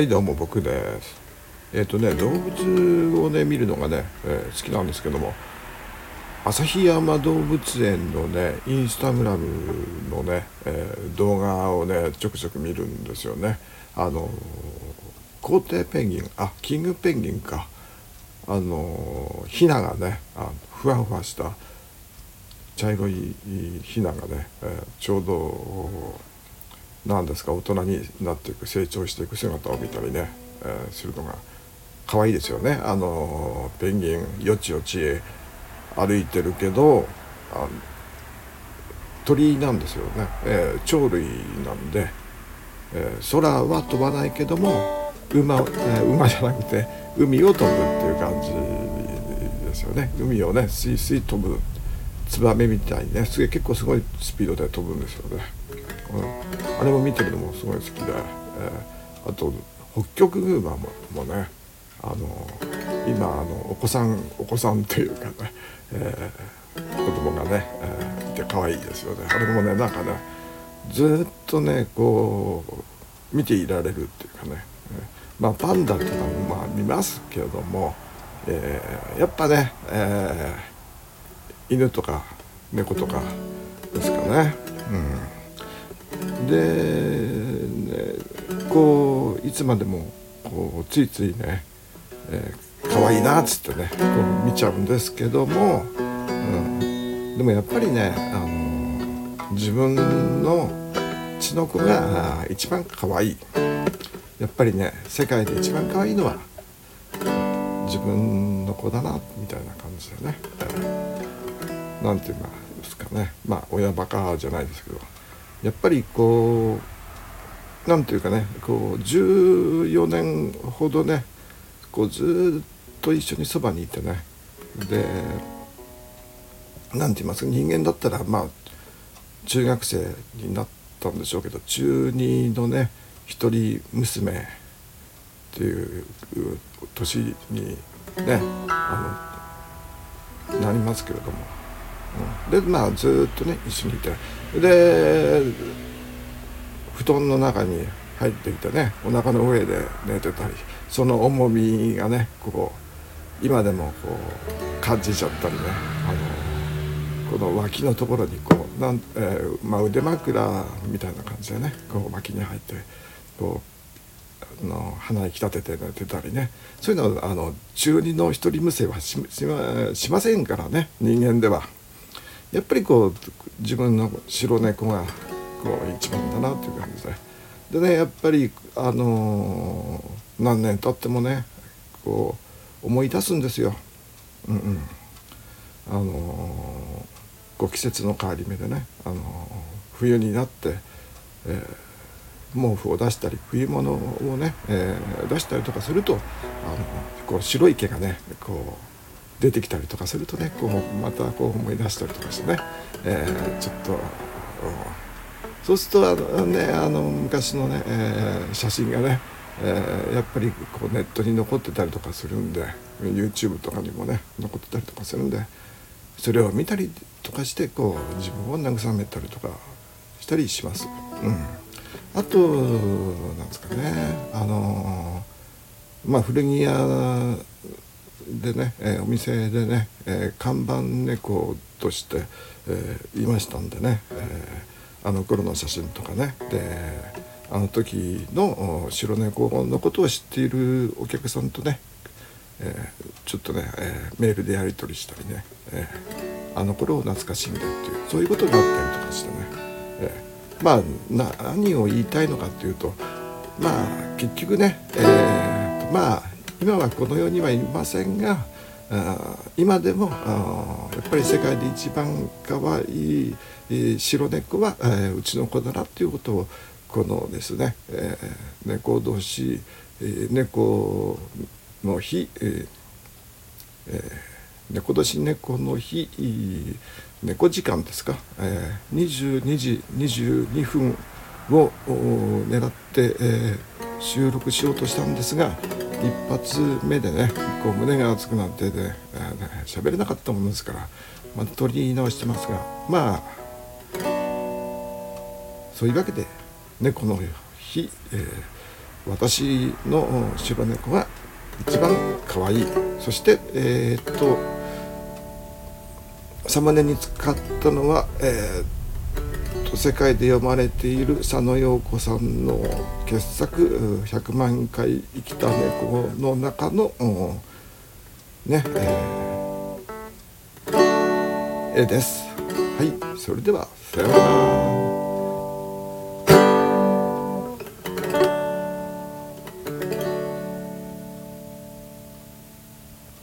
はいどうも僕です。えっ、とね動物をね見るのがね、えー、好きなんですけども旭山動物園のねインスタグラムのね、えー、動画をねちょくちょく見るんですよね。あの皇帝ペンギンあキングペンギンか。あのヒナがねあふわふわした茶色いヒナがね、え、ちょうど何ですか大人になっていく成長していく姿を見たりね、えー、するのが可愛いですよね。あのペンギンよちよち歩いてるけどあ鳥なんですよね、えー、鳥類なんで、えー、空は飛ばないけども馬,、えー、馬じゃなくて海を飛ぶっていう感じですよね。海をねスイスイ飛ぶツバメみたいにねすげえ結構すごいスピードで飛ぶんですよね。うん、あれも見てるのもすごい好きで、えー、あと北極熊ももねあの今あのお子さんお子さんというかね、えー、子供がね、えー、いて可愛いですよねあれもねなんかねずっとねこう見ていられるっていうかね、まあパンダとかもまあ見ますけれども、えー、やっぱね、えー、犬とか猫とかですかね。うんで、ね、こういつまでもこうついついね、えー、可愛いなっつってねこう見ちゃうんですけども、うん、でもやっぱりね、あの自分の血の子が一番可愛い。やっぱりね世界で一番可愛いのは自分の子だなみたいな感じでね、えー、なんていうんですかね。まあ親バカじゃないですけど。やっぱりこう何て言うかねこう14年ほどねこうずっと一緒にそばにいてねで何て言います？か人間だったらまあ中学生になったんでしょうけど中2のね一人娘っていう年にねあのなりますけれども。でまあずっとね一緒にいて。で布団の中に入っていてねお腹の上で寝てたりその重みがねこう今でもこう感じちゃったりねあのこの脇のところにこうなん、えーまあ、腕枕みたいな感じでねこう脇に入ってこうあの鼻息立てて寝てたりね。そういうのはあの中二の一人無声はしましませんからね人間では。やっぱりこう自分の白猫がこう一番だなっていう感じででねやっぱりあのー、何年経ってもねこう思い出すんですよ。うんうんあのー、こう季節の変わり目でね、あのー、冬になって、え毛布を出したり冬物をね、え出したりとかするとあのこう白い毛がねこう出てきたりとかするとねこうまたこう思い出したりとかしてね、えー、ちょっと、そうするとあの、ね、あの昔のね、えー、写真がね、えー、やっぱりこうネットに残ってたりとかするんで YouTube とかにもね残ってたりとかするんでそれを見たりとかしてこう自分を慰めたりとかしたりします。うん、あとなんですかねあのまあ古着屋でね、えー、お店でね、えー、看板猫として、えー、いましたんでね、えあの頃の写真とかね。であの時の白猫のことを知っているお客さんとね、えちょっとね、えメールでやり取りしたりね、えあの頃を懐かしんでっていうそういうことがあったりとかしてね、えまあ何を言いたいのかっていうとまあ結局ね、えまあ今はこの世にはいませんが今でもやっぱり世界で一番可愛いい白猫は、うちの子だなっていうことをこのですね、猫同士、猫の日、えー、猫年猫の日猫時間ですか、えー、22時22分を狙って、収録しようとしたんですが一発目でねこう胸が熱くなってで喋、ね、れなかったものですからまた取り直してますがまあそういうわけでねこの日、えー、私の白猫が一番可愛い。そしてえー、っとサムネに使ったのは、えー、世界で読まれている佐野陽子さんの傑作「100万回生きた猫」の中のね、えー、絵です。はい、それではさようなら。